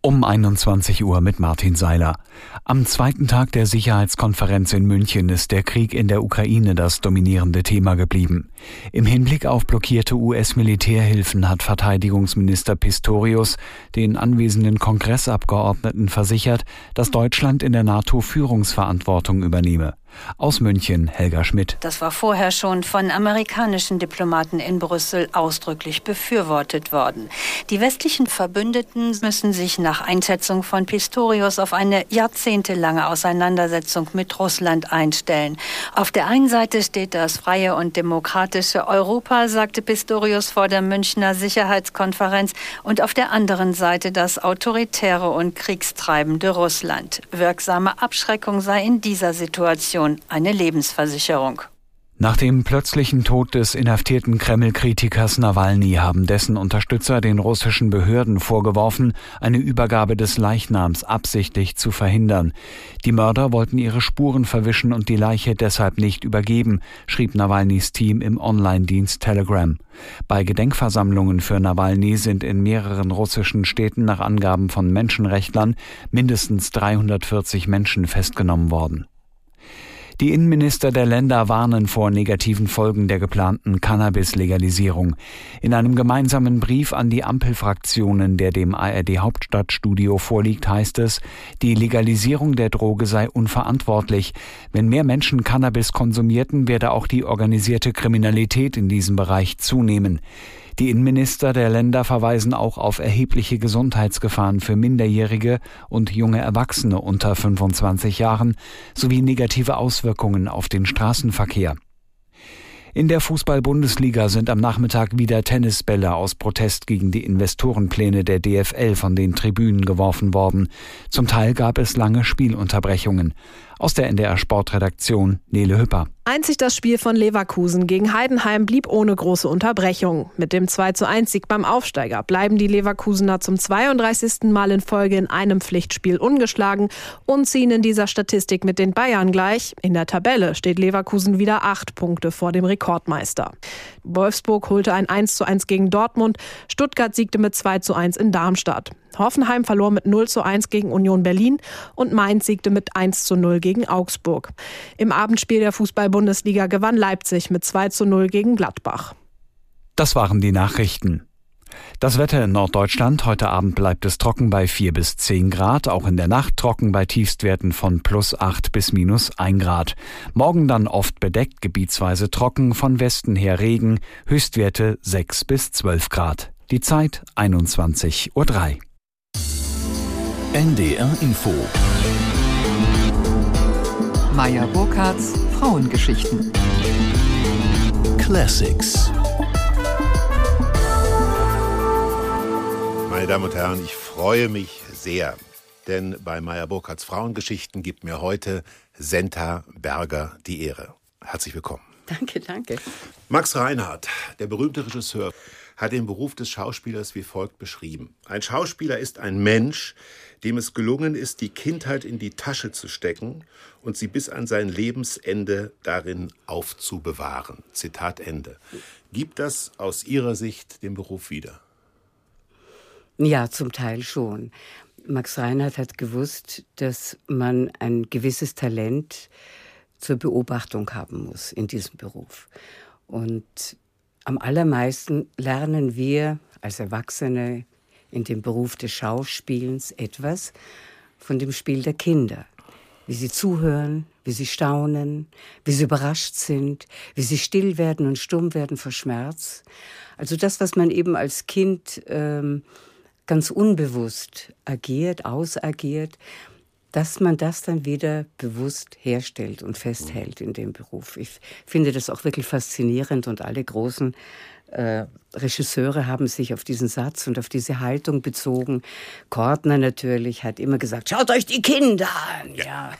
Um 21 Uhr mit Martin Seiler. Am zweiten Tag der Sicherheitskonferenz in München ist der Krieg in der Ukraine das dominierende Thema geblieben. Im Hinblick auf blockierte US-Militärhilfen hat Verteidigungsminister Pistorius den anwesenden Kongressabgeordneten versichert, dass Deutschland in der NATO Führungsverantwortung übernehme. Aus München Helga Schmidt. Das war vorher schon von amerikanischen Diplomaten in Brüssel ausdrücklich befürwortet worden. Die westlichen Verbündeten müssen sich nach Einschätzung von Pistorius auf eine jahrzehntelange Auseinandersetzung mit Russland einstellen. Auf der einen Seite steht das freie und demokratische Europa, sagte Pistorius vor der Münchner Sicherheitskonferenz, und auf der anderen Seite das autoritäre und kriegstreibende Russland. Wirksame Abschreckung sei in dieser Situation Situation eine Lebensversicherung. Nach dem plötzlichen Tod des inhaftierten Kreml-Kritikers Nawalny haben dessen Unterstützer den russischen Behörden vorgeworfen, eine Übergabe des Leichnams absichtlich zu verhindern. Die Mörder wollten ihre Spuren verwischen und die Leiche deshalb nicht übergeben, schrieb Nawalnys Team im Online-Dienst Telegram. Bei Gedenkversammlungen für Nawalny sind in mehreren russischen Städten nach Angaben von Menschenrechtlern mindestens 340 Menschen festgenommen worden. Die Innenminister der Länder warnen vor negativen Folgen der geplanten Cannabis-Legalisierung. In einem gemeinsamen Brief an die Ampelfraktionen, der dem ARD Hauptstadtstudio vorliegt, heißt es, die Legalisierung der Droge sei unverantwortlich. Wenn mehr Menschen Cannabis konsumierten, werde auch die organisierte Kriminalität in diesem Bereich zunehmen. Die Innenminister der Länder verweisen auch auf erhebliche Gesundheitsgefahren für Minderjährige und junge Erwachsene unter 25 Jahren sowie negative Auswirkungen auf den Straßenverkehr. In der Fußball-Bundesliga sind am Nachmittag wieder Tennisbälle aus Protest gegen die Investorenpläne der DFL von den Tribünen geworfen worden. Zum Teil gab es lange Spielunterbrechungen. Aus der NDR Sportredaktion Nele Hüpper. Einzig das Spiel von Leverkusen gegen Heidenheim blieb ohne große Unterbrechung. Mit dem 2 zu 1 Sieg beim Aufsteiger bleiben die Leverkusener zum 32. Mal in Folge in einem Pflichtspiel ungeschlagen und ziehen in dieser Statistik mit den Bayern gleich. In der Tabelle steht Leverkusen wieder acht Punkte vor dem Rekordmeister. Wolfsburg holte ein 1 zu 1 gegen Dortmund, Stuttgart siegte mit 2 zu 1 in Darmstadt. Hoffenheim verlor mit 0 zu 1 gegen Union Berlin und Mainz siegte mit 1 zu 0 gegen Augsburg. Im Abendspiel der Fußball-Bundesliga gewann Leipzig mit 2 zu 0 gegen Gladbach. Das waren die Nachrichten. Das Wetter in Norddeutschland. Heute Abend bleibt es trocken bei 4 bis 10 Grad, auch in der Nacht trocken bei Tiefstwerten von plus 8 bis minus 1 Grad. Morgen dann oft bedeckt, gebietsweise trocken, von Westen her Regen, Höchstwerte 6 bis 12 Grad. Die Zeit 21.03 Uhr. NDR Info. Meier Burkhardts Frauengeschichten. Classics. Meine Damen und Herren, ich freue mich sehr, denn bei Meier Burkhardts Frauengeschichten gibt mir heute Senta Berger die Ehre. Herzlich willkommen. Danke, danke. Max Reinhardt, der berühmte Regisseur, hat den Beruf des Schauspielers wie folgt beschrieben. Ein Schauspieler ist ein Mensch, dem es gelungen ist, die Kindheit in die Tasche zu stecken und sie bis an sein Lebensende darin aufzubewahren. Zitat Ende. Gibt das aus Ihrer Sicht den Beruf wieder? Ja, zum Teil schon. Max Reinhardt hat gewusst, dass man ein gewisses Talent zur Beobachtung haben muss in diesem Beruf. Und am allermeisten lernen wir als Erwachsene in dem Beruf des Schauspielens etwas von dem Spiel der Kinder. Wie sie zuhören, wie sie staunen, wie sie überrascht sind, wie sie still werden und stumm werden vor Schmerz. Also das, was man eben als Kind ähm, ganz unbewusst agiert, ausagiert, dass man das dann wieder bewusst herstellt und festhält in dem Beruf. Ich finde das auch wirklich faszinierend und alle großen äh, Regisseure haben sich auf diesen Satz und auf diese Haltung bezogen. Kortner natürlich hat immer gesagt, schaut euch die Kinder an. Ja. ja.